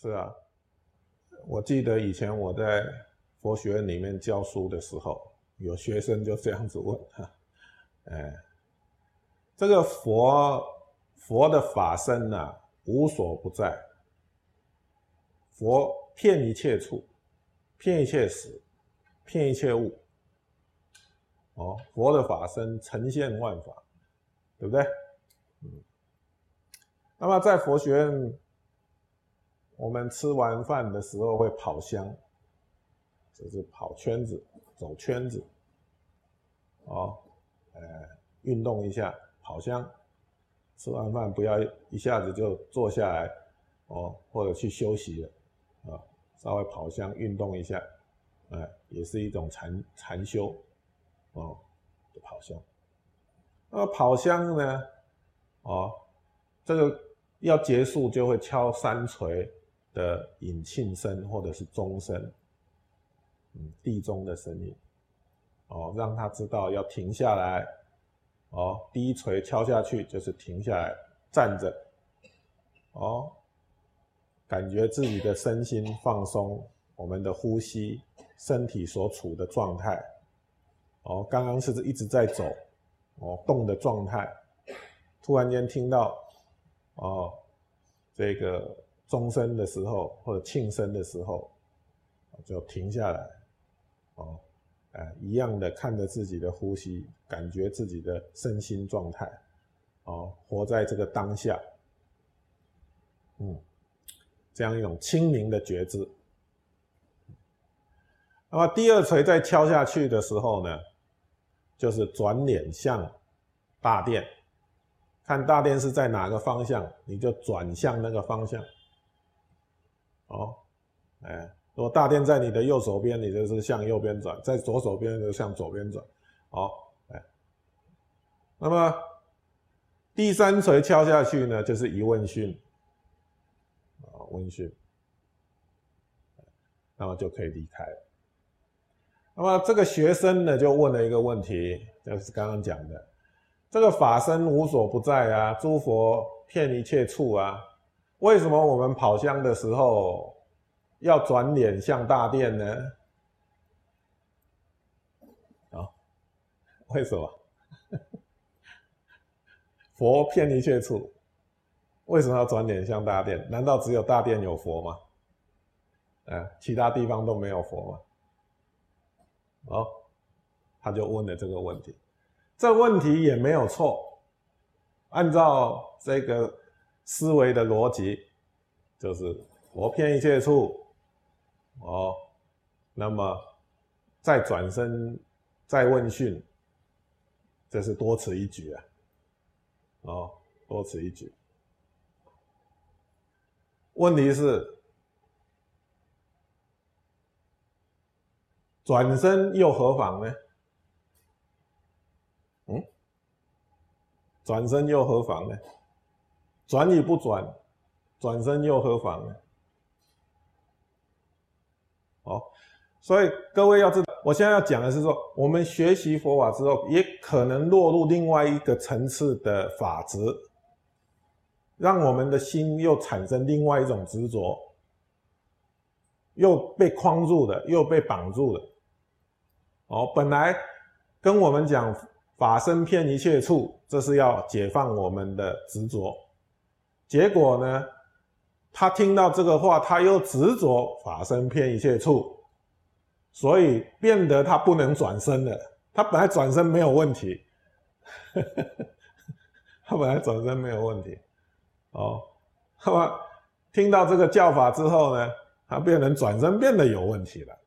是啊，我记得以前我在佛学院里面教书的时候，有学生就这样子问哈，哎，这个佛佛的法身呐，无所不在，佛遍一切处，遍一切时，遍一切物。哦，佛的法身呈现万法，对不对？嗯。那么在佛学院，我们吃完饭的时候会跑香，就是跑圈子、走圈子。哦，呃，运动一下，跑香。吃完饭不要一下子就坐下来，哦，或者去休息了，啊，稍微跑香运动一下，哎，也是一种禅禅修。哦，跑香，那跑香呢？哦，这个要结束就会敲三锤的引磬声或者是钟声，嗯，地钟的声音，哦，让他知道要停下来，哦，第一锤敲下去就是停下来站着，哦，感觉自己的身心放松，我们的呼吸，身体所处的状态。哦，刚刚是一直在走，哦，动的状态，突然间听到，哦，这个钟声的时候或者庆声的时候，就停下来，哦，哎，一样的看着自己的呼吸，感觉自己的身心状态，哦，活在这个当下，嗯，这样一种清明的觉知。那么第二锤再敲下去的时候呢？就是转脸向大殿，看大殿是在哪个方向，你就转向那个方向。哦，哎，如果大殿在你的右手边，你就是向右边转；在左手边就向左边转。哦，哎，那么第三锤敲下去呢，就是疑问讯，啊，问讯，那么就可以离开了。那么这个学生呢，就问了一个问题，就是刚刚讲的，这个法身无所不在啊，诸佛遍一切处啊，为什么我们跑香的时候要转脸向大殿呢？啊，为什么？佛遍一切处，为什么要转脸向大殿？难道只有大殿有佛吗？啊，其他地方都没有佛吗？哦，他就问了这个问题，这问题也没有错。按照这个思维的逻辑，就是我偏一切处，哦，那么再转身再问讯，这是多此一举啊，哦，多此一举。问题是。转身又何妨呢？嗯，转身又何妨呢？转与不转，转身又何妨呢？好，所以各位要知道，我现在要讲的是说，我们学习佛法之后，也可能落入另外一个层次的法执，让我们的心又产生另外一种执着，又被框住了，又被绑住了。哦，本来跟我们讲法身遍一切处，这是要解放我们的执着。结果呢，他听到这个话，他又执着法身偏一切处，所以变得他不能转身了。他本来转身没有问题，他本来转身没有问题。哦，那么听到这个教法之后呢，他变成转身变得有问题了。